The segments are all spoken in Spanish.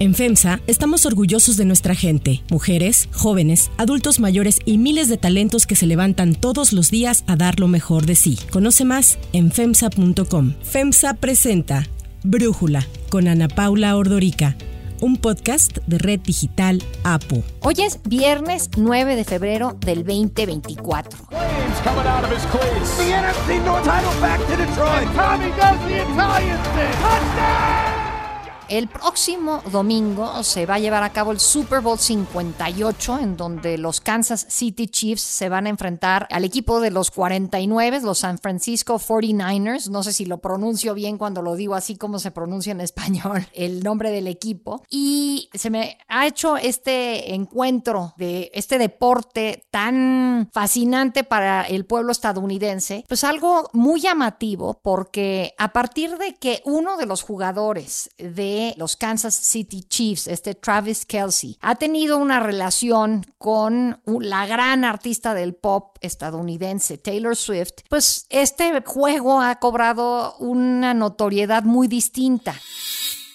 En FEMSA estamos orgullosos de nuestra gente, mujeres, jóvenes, adultos mayores y miles de talentos que se levantan todos los días a dar lo mejor de sí. Conoce más en FEMSA.com. FEMSA presenta Brújula con Ana Paula Ordorica un podcast de Red Digital APO. Hoy es viernes 9 de febrero del 2024. El próximo domingo se va a llevar a cabo el Super Bowl 58, en donde los Kansas City Chiefs se van a enfrentar al equipo de los 49, los San Francisco 49ers. No sé si lo pronuncio bien cuando lo digo así como se pronuncia en español el nombre del equipo. Y se me ha hecho este encuentro de este deporte tan fascinante para el pueblo estadounidense, pues algo muy llamativo porque a partir de que uno de los jugadores de los Kansas City Chiefs, este Travis Kelsey, ha tenido una relación con la gran artista del pop estadounidense, Taylor Swift, pues este juego ha cobrado una notoriedad muy distinta.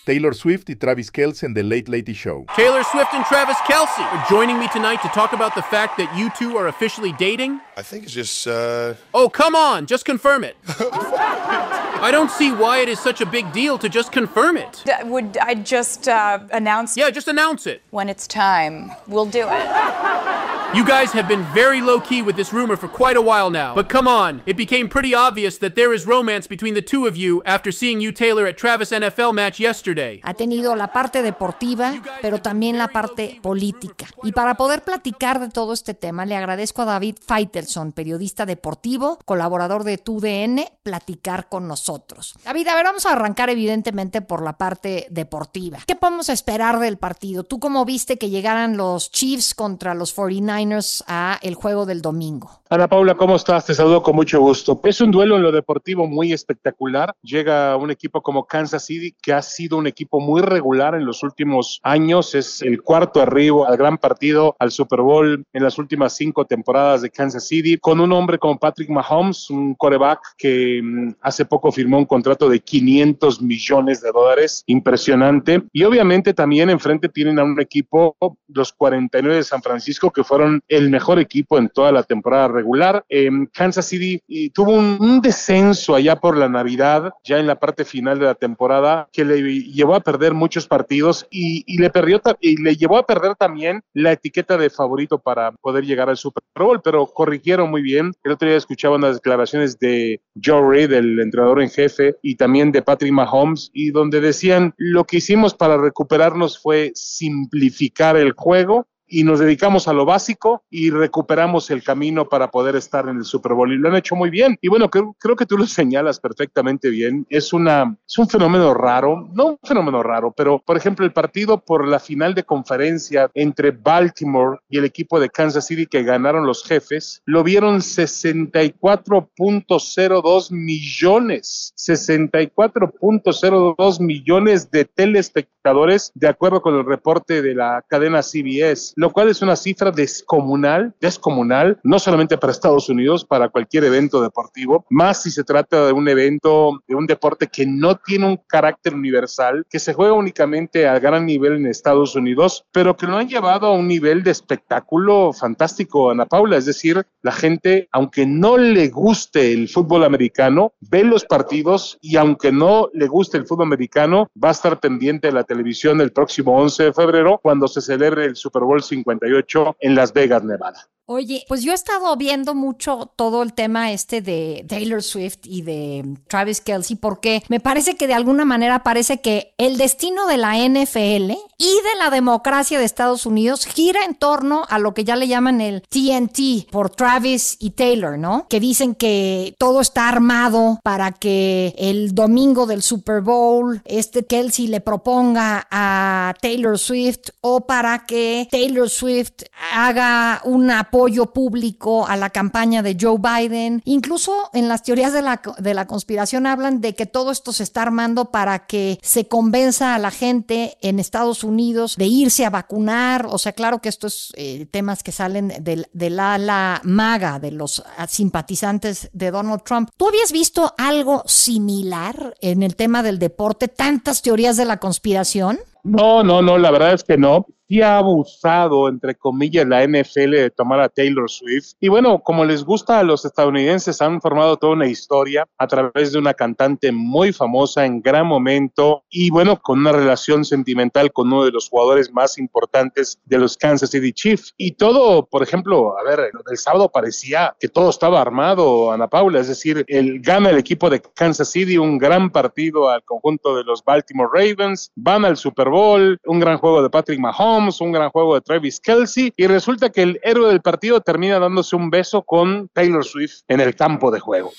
Taylor Swift y Travis Kelce en The Late Late Show. Taylor Swift and Travis Kelce are joining me tonight to talk about the fact that you two are officially dating. I think it's just. Uh... Oh, come on, just confirm it. I don't see why it is such a big deal to just confirm it. D- would I just uh, announce? Yeah, just announce it. When it's time, we'll do it. You guys have been very low key with this rumor for quite a while now. But come on, it became pretty obvious that there is romance between the two of you after seeing you Taylor at Travis NFL match yesterday. Ha tenido la parte deportiva, pero también la parte política. Y para poder platicar de todo este tema, le agradezco a David Faitelson, periodista deportivo, colaborador de TUDN, platicar con nosotros. David, a ver, vamos a arrancar evidentemente por la parte deportiva. ¿Qué podemos esperar del partido? ¿Tú cómo viste que llegaran los Chiefs contra los 49ers a el juego del domingo? Ana Paula, ¿cómo estás? Te saludo con mucho gusto. Es un duelo en lo deportivo muy espectacular. Llega un equipo como Kansas City, que ha sido un equipo muy regular en los últimos años. Es el cuarto arribo al gran partido, al Super Bowl en las últimas cinco temporadas de Kansas City, con un hombre como Patrick Mahomes, un coreback que mm, hace poco firmó un contrato de 500 millones de dólares, impresionante. Y obviamente también enfrente tienen a un equipo, los 49 de San Francisco, que fueron el mejor equipo en toda la temporada regular. Eh, Kansas City y tuvo un, un, descenso allá por la Navidad, ya en la parte final de la temporada, que le llevó a perder muchos partidos y, y le, perdió, y le llevó a perder también la etiqueta de favorito para poder llegar al Super Bowl, pero corrigieron muy bien. El otro día escuchaba unas declaraciones de Joe Reid, el entrenador en jefe, y también de Patrick Mahomes, y donde decían, lo que hicimos para recuperarnos fue simplificar el juego y nos dedicamos a lo básico y recuperamos el camino para poder estar en el Super Bowl y lo han hecho muy bien. Y bueno, creo, que tú lo señalas perfectamente bien. Es, una, es un fenómeno raro, no un fenómeno raro, pero por ejemplo el partido por la final de conferencia entre Baltimore y el equipo de Kansas City que ganaron los jefes, lo vieron 64.02 millones, 64.02 millones de telespectadores de acuerdo con el reporte de la cadena CBS lo cual es una cifra descomunal, descomunal, no solamente para Estados Unidos, para cualquier evento deportivo, más si se trata de un evento, de un deporte que no tiene un carácter universal, que se juega únicamente a gran nivel en Estados Unidos, pero que lo han llevado a un nivel de espectáculo fantástico, Ana Paula. Es decir, la gente, aunque no le guste el fútbol americano, ve los partidos y aunque no le guste el fútbol americano, va a estar pendiente de la televisión el próximo 11 de febrero cuando se celebre el Super Bowl 58 en Las Vegas, Nevada. Oye, pues yo he estado viendo mucho todo el tema este de Taylor Swift y de Travis Kelsey porque me parece que de alguna manera parece que el destino de la NFL y de la democracia de Estados Unidos gira en torno a lo que ya le llaman el TNT por Travis y Taylor, ¿no? Que dicen que todo está armado para que el domingo del Super Bowl este Kelsey le proponga a Taylor Swift o para que Taylor Swift haga una apoyo público a la campaña de Joe Biden. Incluso en las teorías de la, de la conspiración hablan de que todo esto se está armando para que se convenza a la gente en Estados Unidos de irse a vacunar. O sea, claro que estos eh, temas que salen del de la, la maga, de los simpatizantes de Donald Trump. ¿Tú habías visto algo similar en el tema del deporte? ¿Tantas teorías de la conspiración? No, no, no, la verdad es que no sí ha abusado, entre comillas, la NFL de tomar a Taylor Swift. Y bueno, como les gusta a los estadounidenses, han formado toda una historia a través de una cantante muy famosa en gran momento y bueno, con una relación sentimental con uno de los jugadores más importantes de los Kansas City Chiefs. Y todo, por ejemplo, a ver, el sábado parecía que todo estaba armado, Ana Paula, es decir, el, gana el equipo de Kansas City un gran partido al conjunto de los Baltimore Ravens, van al Super Bowl, un gran juego de Patrick Mahomes, un gran juego de Travis Kelsey y resulta que el héroe del partido termina dándose un beso con Taylor Swift en el campo de juego.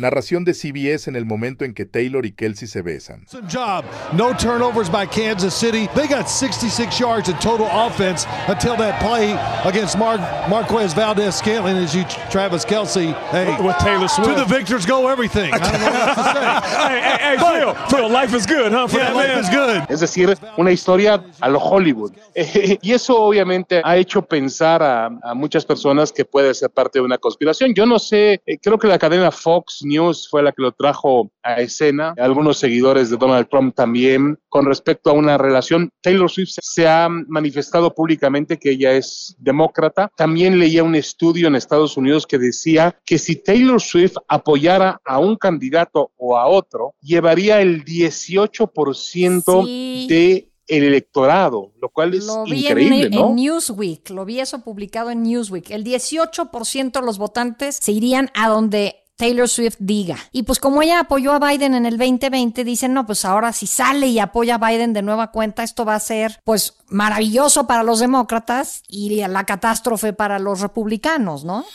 Narración de CBS en el momento en que Taylor y Kelsey se besan. Job. No turnovers by Kansas City. They got 66 yards in total offense until that play against Mar Marquez Valdez Scantling as you Travis Kelsey. Hey, with Taylor Swift. To the victors go everything. I don't know what to say. hey, hey, hey, Phil, Phil, life is good, huh? Yeah, life is good. Es decir, una historia a lo Hollywood. y eso obviamente ha hecho pensar a, a, muchas personas que puede ser parte de una conspiración. Yo no sé, eh, creo que la cadena Fox News fue la que lo trajo a escena, algunos seguidores de Donald Trump también, con respecto a una relación. Taylor Swift se ha manifestado públicamente que ella es demócrata. También leía un estudio en Estados Unidos que decía que si Taylor Swift apoyara a un candidato o a otro, llevaría el 18% sí. de el electorado, lo cual es lo vi increíble, en, ¿no? En Newsweek, lo vi eso publicado en Newsweek. El 18% de los votantes se irían a donde Taylor Swift diga. Y pues como ella apoyó a Biden en el 2020, dicen, no, pues ahora si sale y apoya a Biden de nueva cuenta, esto va a ser pues maravilloso para los demócratas y la catástrofe para los republicanos, ¿no?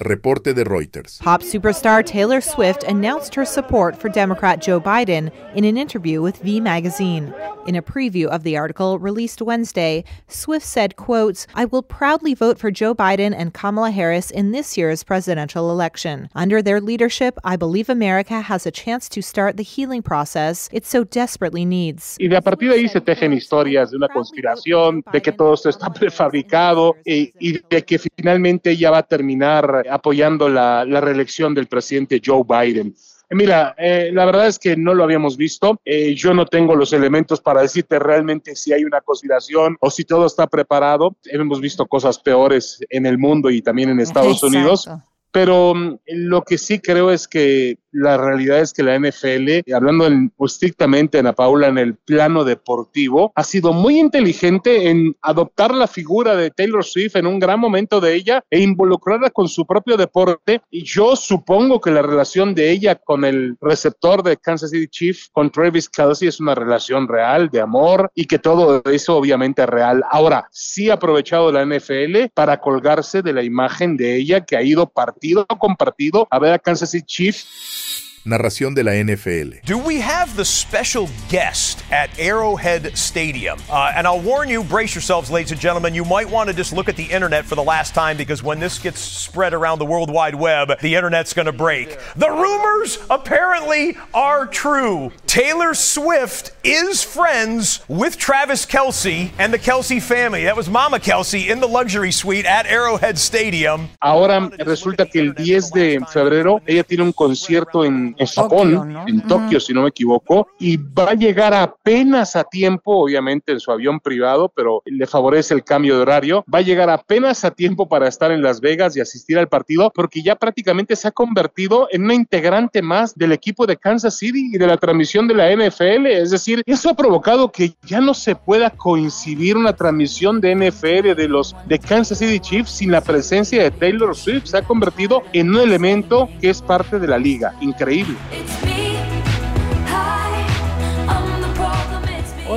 Reporte de Reuters. Pop superstar Taylor Swift announced her support for Democrat Joe Biden in an interview with V magazine. In a preview of the article released Wednesday, Swift said, quotes, "I will proudly vote for Joe Biden and Kamala Harris in this year's presidential election. Under their leadership, I believe America has a chance to start the healing process it so desperately needs." Y de a partir de ahí se tejen historias de una conspiración, de que todo esto está prefabricado y, eh, y de que finalmente ella va a terminar apoyando la, la, reelección del presidente Joe Biden. Mira, eh, la verdad es que no lo habíamos visto. Eh, yo no tengo los elementos para decirte realmente si hay una conspiración o si todo está preparado. Hemos visto cosas peores en el mundo y también en Estados Exacto. Unidos. Pero um, lo que sí creo es que la realidad es que la NFL, hablando en, estrictamente, Ana Paula, en el plano deportivo, ha sido muy inteligente en adoptar la figura de Taylor Swift en un gran momento de ella e involucrarla con su propio deporte. Y yo supongo que la relación de ella con el receptor de Kansas City Chiefs, con Travis Kelsey, es una relación real de amor y que todo eso obviamente es real. Ahora, sí ha aprovechado la NFL para colgarse de la imagen de ella que ha ido partido con partido a ver a Kansas City Chiefs. Narración de la NFL. Do we have the special guest at Arrowhead Stadium? Uh, and I'll warn you, brace yourselves, ladies and gentlemen, you might want to just look at the internet for the last time because when this gets spread around the World Wide Web, the internet's going to break. The rumors apparently are true. Taylor Swift is friends with Travis Kelsey and the Kelsey family. That was Mama Kelsey in the luxury suite at Arrowhead Stadium. Ahora resulta que el 10 de febrero ella tiene un concierto en, en Japón, Tokio, ¿no? en Tokio, si no me equivoco, y va a llegar apenas a tiempo, obviamente en su avión privado, pero le favorece el cambio de horario. Va a llegar apenas a tiempo para estar en Las Vegas y asistir al partido, porque ya prácticamente se ha convertido en una integrante más del equipo de Kansas City y de la transmisión de la NFL. Es decir, eso ha provocado que ya no se pueda coincidir una transmisión de NFL de los de Kansas City Chiefs sin la presencia de Taylor Swift. Se ha convertido en un elemento que es parte de la liga. Increíble.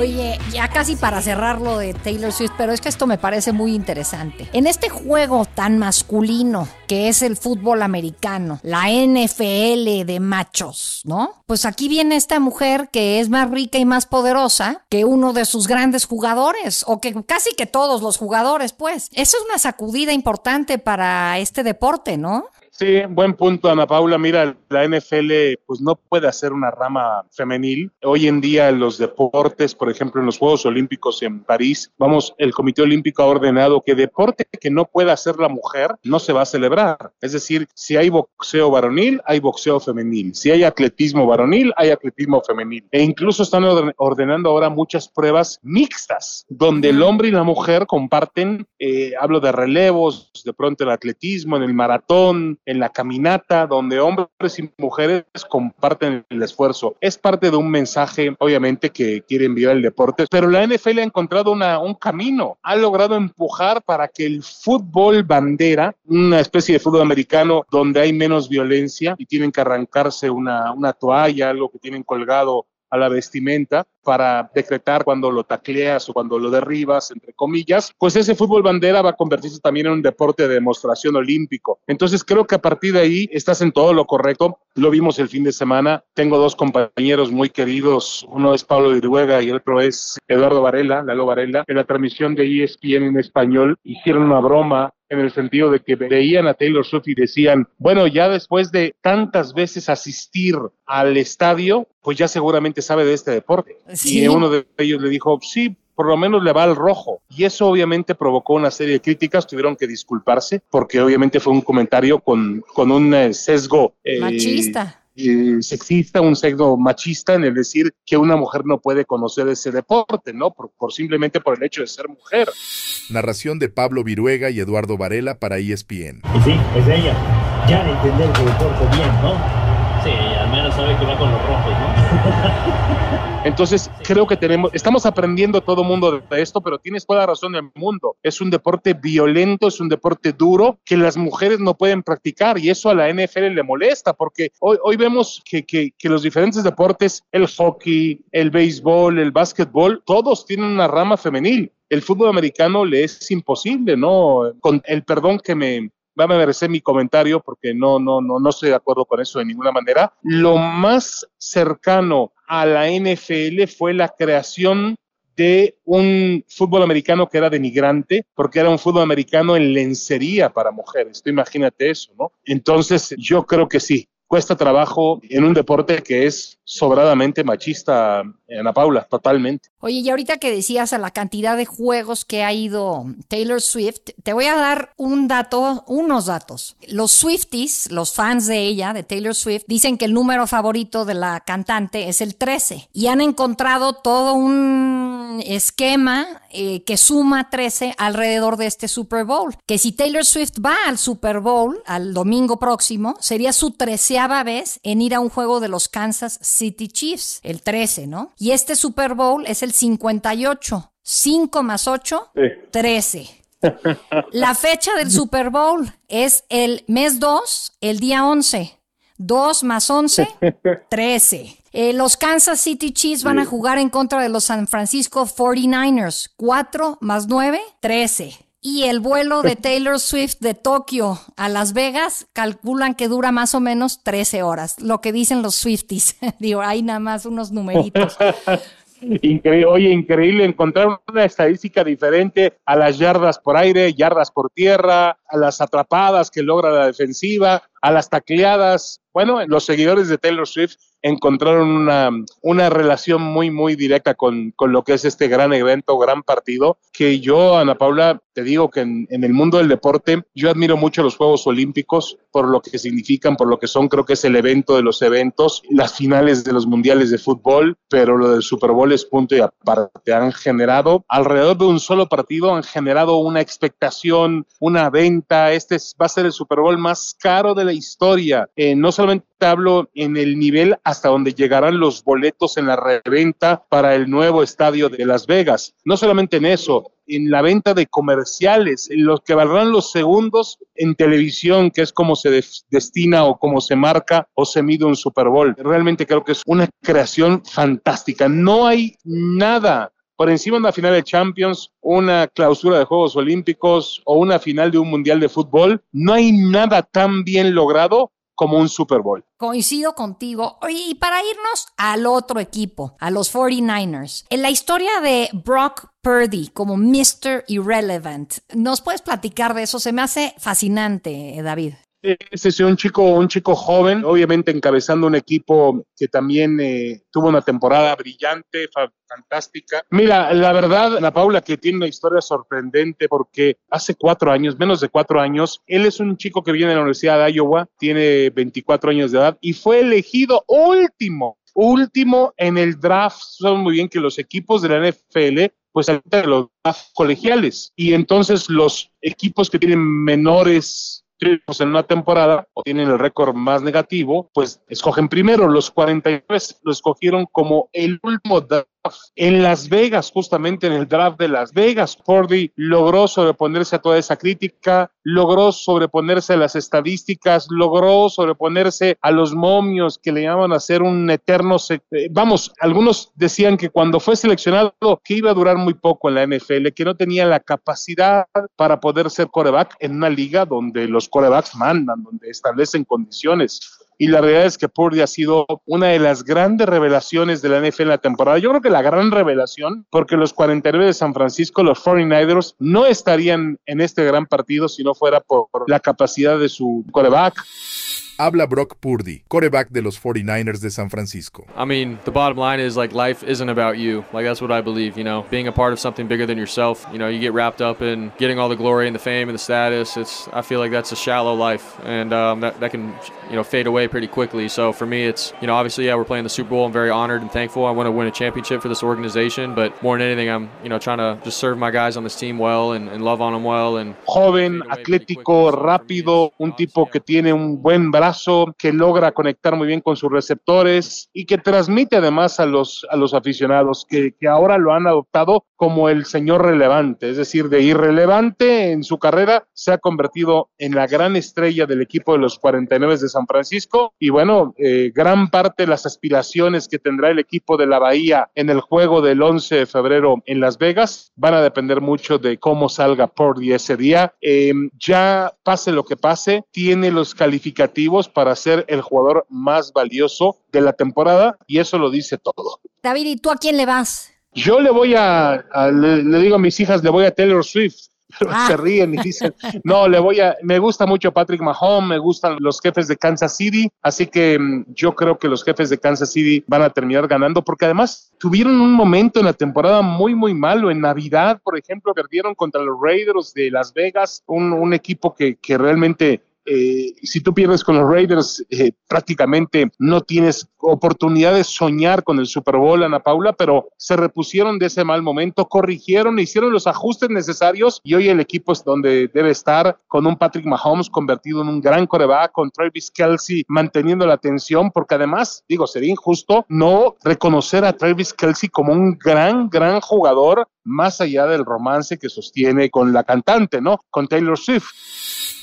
Oye, ya casi para cerrar lo de Taylor Swift, pero es que esto me parece muy interesante. En este juego tan masculino que es el fútbol americano, la NFL de machos, ¿no? Pues aquí viene esta mujer que es más rica y más poderosa que uno de sus grandes jugadores, o que casi que todos los jugadores, pues. Eso es una sacudida importante para este deporte, ¿no? Sí, buen punto, Ana Paula. Mira, la NFL pues no puede hacer una rama femenil. Hoy en día en los deportes, por ejemplo, en los Juegos Olímpicos en París, vamos, el Comité Olímpico ha ordenado que deporte que no pueda hacer la mujer no se va a celebrar. Es decir, si hay boxeo varonil, hay boxeo femenil. Si hay atletismo varonil, hay atletismo femenil. E incluso están ordenando ahora muchas pruebas mixtas, donde el hombre y la mujer comparten, eh, hablo de relevos, de pronto el atletismo, en el maratón, en la caminata, donde hombres y mujeres comparten el esfuerzo. Es parte de un mensaje, obviamente, que quiere enviar el deporte, pero la NFL ha encontrado una, un camino, ha logrado empujar para que el fútbol bandera, una especie de fútbol americano donde hay menos violencia y tienen que arrancarse una, una toalla, algo que tienen colgado a la vestimenta para decretar cuando lo tacleas o cuando lo derribas, entre comillas, pues ese fútbol bandera va a convertirse también en un deporte de demostración olímpico. Entonces creo que a partir de ahí estás en todo lo correcto. Lo vimos el fin de semana. Tengo dos compañeros muy queridos. Uno es Pablo Viruega y otro es Eduardo Varela, Lalo Varela. En la transmisión de ESPN en español hicieron una broma en el sentido de que veían a Taylor Swift y decían, bueno, ya después de tantas veces asistir al estadio, pues ya seguramente sabe de este deporte. Y uno de ellos le dijo, sí, por lo menos le va al rojo. Y eso obviamente provocó una serie de críticas, tuvieron que disculparse, porque obviamente fue un comentario con, con un eh, sesgo. Eh, Machista. Eh, sexista, un sesgo machista en el decir que una mujer no puede conocer ese deporte, ¿no? Por, por, simplemente por el hecho de ser mujer. Narración de Pablo Viruega y Eduardo Varela para ESPN. Y sí, es ella. Ya de entender el deporte bien, ¿no? Sí, al menos sabe que va con los rojos, ¿no? Entonces, creo que tenemos, estamos aprendiendo todo mundo de esto, pero tienes toda la razón del mundo. Es un deporte violento, es un deporte duro que las mujeres no pueden practicar y eso a la NFL le molesta porque hoy, hoy vemos que, que, que los diferentes deportes, el hockey, el béisbol, el básquetbol, todos tienen una rama femenil el fútbol americano le es imposible, ¿no? Con el perdón que me, va a merecer mi comentario porque no, no, no, no estoy de acuerdo con eso de ninguna manera. Lo más cercano a la NFL fue la creación de un fútbol americano que era denigrante, porque era un fútbol americano en lencería para mujeres. Tú imagínate eso, ¿no? Entonces, yo creo que sí, cuesta trabajo en un deporte que es sobradamente machista, Ana Paula, totalmente. Oye, y ahorita que decías a la cantidad de juegos que ha ido Taylor Swift, te voy a dar un dato, unos datos. Los Swifties, los fans de ella, de Taylor Swift, dicen que el número favorito de la cantante es el 13 y han encontrado todo un esquema eh, que suma 13 alrededor de este Super Bowl. Que si Taylor Swift va al Super Bowl, al domingo próximo, sería su treceava vez en ir a un juego de los Kansas City Chiefs, el 13, ¿no? Y este Super Bowl es el 58. 5 más 8, 13. La fecha del Super Bowl es el mes 2, el día 11. 2 más 11, 13. Eh, los Kansas City Chiefs van a jugar en contra de los San Francisco 49ers. 4 más 9, 13. Y el vuelo de Taylor Swift de Tokio a Las Vegas calculan que dura más o menos 13 horas, lo que dicen los Swifties. Digo, hay nada más unos numeritos. Increíble, oye, increíble encontrar una estadística diferente a las yardas por aire, yardas por tierra, a las atrapadas que logra la defensiva, a las tacleadas. Bueno, los seguidores de Taylor Swift encontraron una, una relación muy, muy directa con, con, lo que es este gran evento, gran partido, que yo, Ana Paula, te digo que en, en, el mundo del deporte, yo admiro mucho los Juegos Olímpicos por lo que significan, por lo que son, creo que es el evento de los eventos, las finales de los mundiales de fútbol, pero lo del Super Bowl es punto y aparte. Han generado, alrededor de un solo partido, han generado una expectación, una venta. Este va a ser el Super Bowl más caro de la historia. Eh, no solamente hablo en el nivel hasta donde llegarán los boletos en la reventa para el nuevo estadio de Las Vegas. No solamente en eso, en la venta de comerciales, en los que valdrán los segundos en televisión, que es como se destina o como se marca o se mide un Super Bowl. Realmente creo que es una creación fantástica. No hay nada por encima de una final de Champions, una clausura de Juegos Olímpicos o una final de un Mundial de Fútbol. No hay nada tan bien logrado como un Super Bowl. Coincido contigo. Y para irnos al otro equipo, a los 49ers, en la historia de Brock Purdy como Mr. Irrelevant, ¿nos puedes platicar de eso? Se me hace fascinante, David. Es un chico, un chico joven, obviamente encabezando un equipo que también eh, tuvo una temporada brillante, fantástica. Mira, la verdad, Ana Paula, que tiene una historia sorprendente porque hace cuatro años, menos de cuatro años, él es un chico que viene de la Universidad de Iowa, tiene 24 años de edad y fue elegido último último en el draft. Saben muy bien que los equipos de la NFL pues de los colegiales y entonces los equipos que tienen menores triunfos en una temporada o tienen el récord más negativo, pues escogen primero. Los 43 lo escogieron como el último draft en Las Vegas, justamente en el draft de Las Vegas, Cordy logró sobreponerse a toda esa crítica, logró sobreponerse a las estadísticas, logró sobreponerse a los momios que le llaman a ser un eterno. Eh, vamos, algunos decían que cuando fue seleccionado que iba a durar muy poco en la NFL, que no tenía la capacidad para poder ser coreback en una liga donde los corebacks mandan, donde establecen condiciones y la realidad es que Purdy ha sido una de las grandes revelaciones de la NFL en la temporada. Yo creo que la gran revelación, porque los 49 de San Francisco, los 49ers, no estarían en este gran partido si no fuera por la capacidad de su coreback. Habla Brock Purdy, quarterback de los 49ers de San Francisco. I mean, the bottom line is like life isn't about you. Like that's what I believe, you know. Being a part of something bigger than yourself, you know, you get wrapped up in getting all the glory and the fame and the status. It's I feel like that's a shallow life and um, that, that can, you know, fade away pretty quickly. So for me, it's, you know, obviously, yeah, we're playing the Super Bowl. I'm very honored and thankful. I want to win a championship for this organization, but more than anything, I'm, you know, trying to just serve my guys on this team well and, and love on them well. And Joven, atlético, rápido, un tipo que tiene un buen brazo, que lo logra conectar muy bien con sus receptores y que transmite además a los, a los aficionados que, que ahora lo han adoptado como el señor relevante, es decir, de irrelevante en su carrera se ha convertido en la gran estrella del equipo de los 49 de San Francisco y bueno, eh, gran parte de las aspiraciones que tendrá el equipo de la Bahía en el juego del 11 de febrero en Las Vegas van a depender mucho de cómo salga Purdy ese día. Eh, ya pase lo que pase, tiene los calificativos para ser el jugador más valioso de la temporada y eso lo dice todo. David, ¿y tú a quién le vas? Yo le voy a, le, digo a mis hijas, le voy a Taylor Swift. Pero ah. se ríen y dicen, no, le voy a, me gusta mucho Patrick Mahomes, me gustan los jefes de Kansas City, así que mm, yo creo que los jefes de Kansas City van a terminar ganando porque además tuvieron un momento en la temporada muy, muy malo. En Navidad, por ejemplo, perdieron contra los Raiders de Las Vegas, un, un equipo que, que realmente eh, si tú pierdes con los Raiders, eh, prácticamente no tienes oportunidad de soñar con el Super Bowl, Ana Paula, pero se repusieron de ese mal momento, corrigieron, hicieron los ajustes necesarios y hoy el equipo es donde debe estar con un Patrick Mahomes convertido en un gran coreback, con Travis Kelsey manteniendo la atención, porque además, digo, sería injusto no reconocer a Travis Kelsey como un gran, gran jugador más allá del romance que sostiene con la cantante, ¿no? Con Taylor Swift.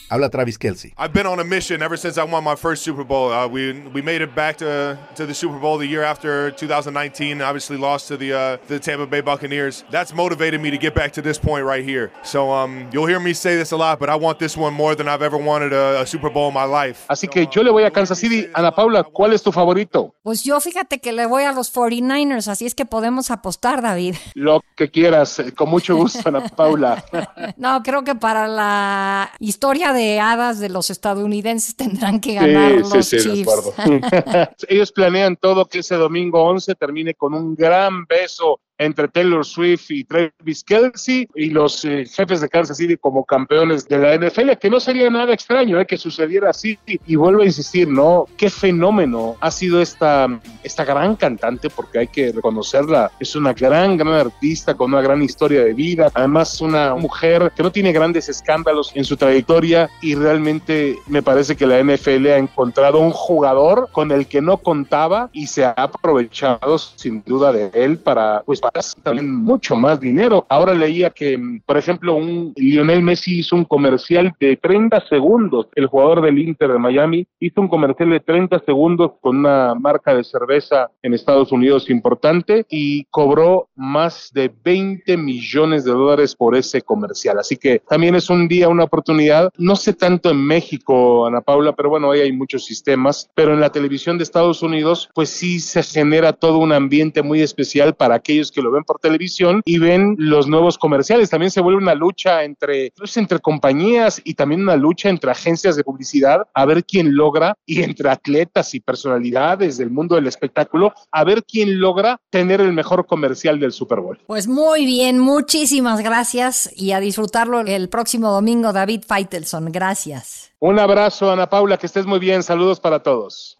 Habla Travis Kelsey. I've been on a mission ever since I won my first Super Bowl. Uh, we we made it back to to the Super Bowl the year after 2019. Obviously lost to the uh, the Tampa Bay Buccaneers. That's motivated me to get back to this point right here. So um, you'll hear me say this a lot, but I want this one more than I've ever wanted a, a Super Bowl in my life. Así que yo le voy a Kansas City. Ana Paula, ¿cuál es tu favorito? Pues yo fíjate que le voy a los 49ers, así es que podemos apostar, David. Lo que quieras, eh, con mucho gusto, Ana Paula. no, creo que para la historia de hadas de los estadounidenses tendrán que ganar los Chiefs. Ellos planean todo que ese domingo 11 termine con un gran beso entre Taylor Swift y Travis Kelsey y los eh, jefes de Kansas City como campeones de la NFL, que no sería nada extraño eh, que sucediera así. Y vuelvo a insistir, ¿no? Qué fenómeno ha sido esta, esta gran cantante, porque hay que reconocerla. Es una gran, gran artista con una gran historia de vida. Además, una mujer que no tiene grandes escándalos en su trayectoria y realmente me parece que la NFL ha encontrado un jugador con el que no contaba y se ha aprovechado sin duda de él para pues también mucho más dinero. Ahora leía que, por ejemplo, un Lionel Messi hizo un comercial de 30 segundos. El jugador del Inter de Miami hizo un comercial de 30 segundos con una marca de cerveza en Estados Unidos importante y cobró más de 20 millones de dólares por ese comercial. Así que también es un día, una oportunidad. No sé tanto en México, Ana Paula, pero bueno, ahí hay muchos sistemas. Pero en la televisión de Estados Unidos, pues sí se genera todo un ambiente muy especial para aquellos que que lo ven por televisión y ven los nuevos comerciales. También se vuelve una lucha entre, pues, entre compañías y también una lucha entre agencias de publicidad a ver quién logra y entre atletas y personalidades del mundo del espectáculo a ver quién logra tener el mejor comercial del Super Bowl. Pues muy bien, muchísimas gracias y a disfrutarlo el próximo domingo, David Feitelson. Gracias. Un abrazo, Ana Paula, que estés muy bien. Saludos para todos.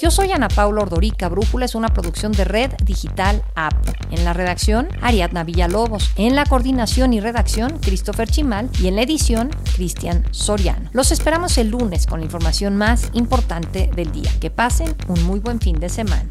Yo soy Ana Paula Ordorica. Brújula es una producción de Red Digital App. En la redacción, Ariadna Villalobos. En la coordinación y redacción, Christopher Chimal. Y en la edición, Cristian Soriano. Los esperamos el lunes con la información más importante del día. Que pasen un muy buen fin de semana.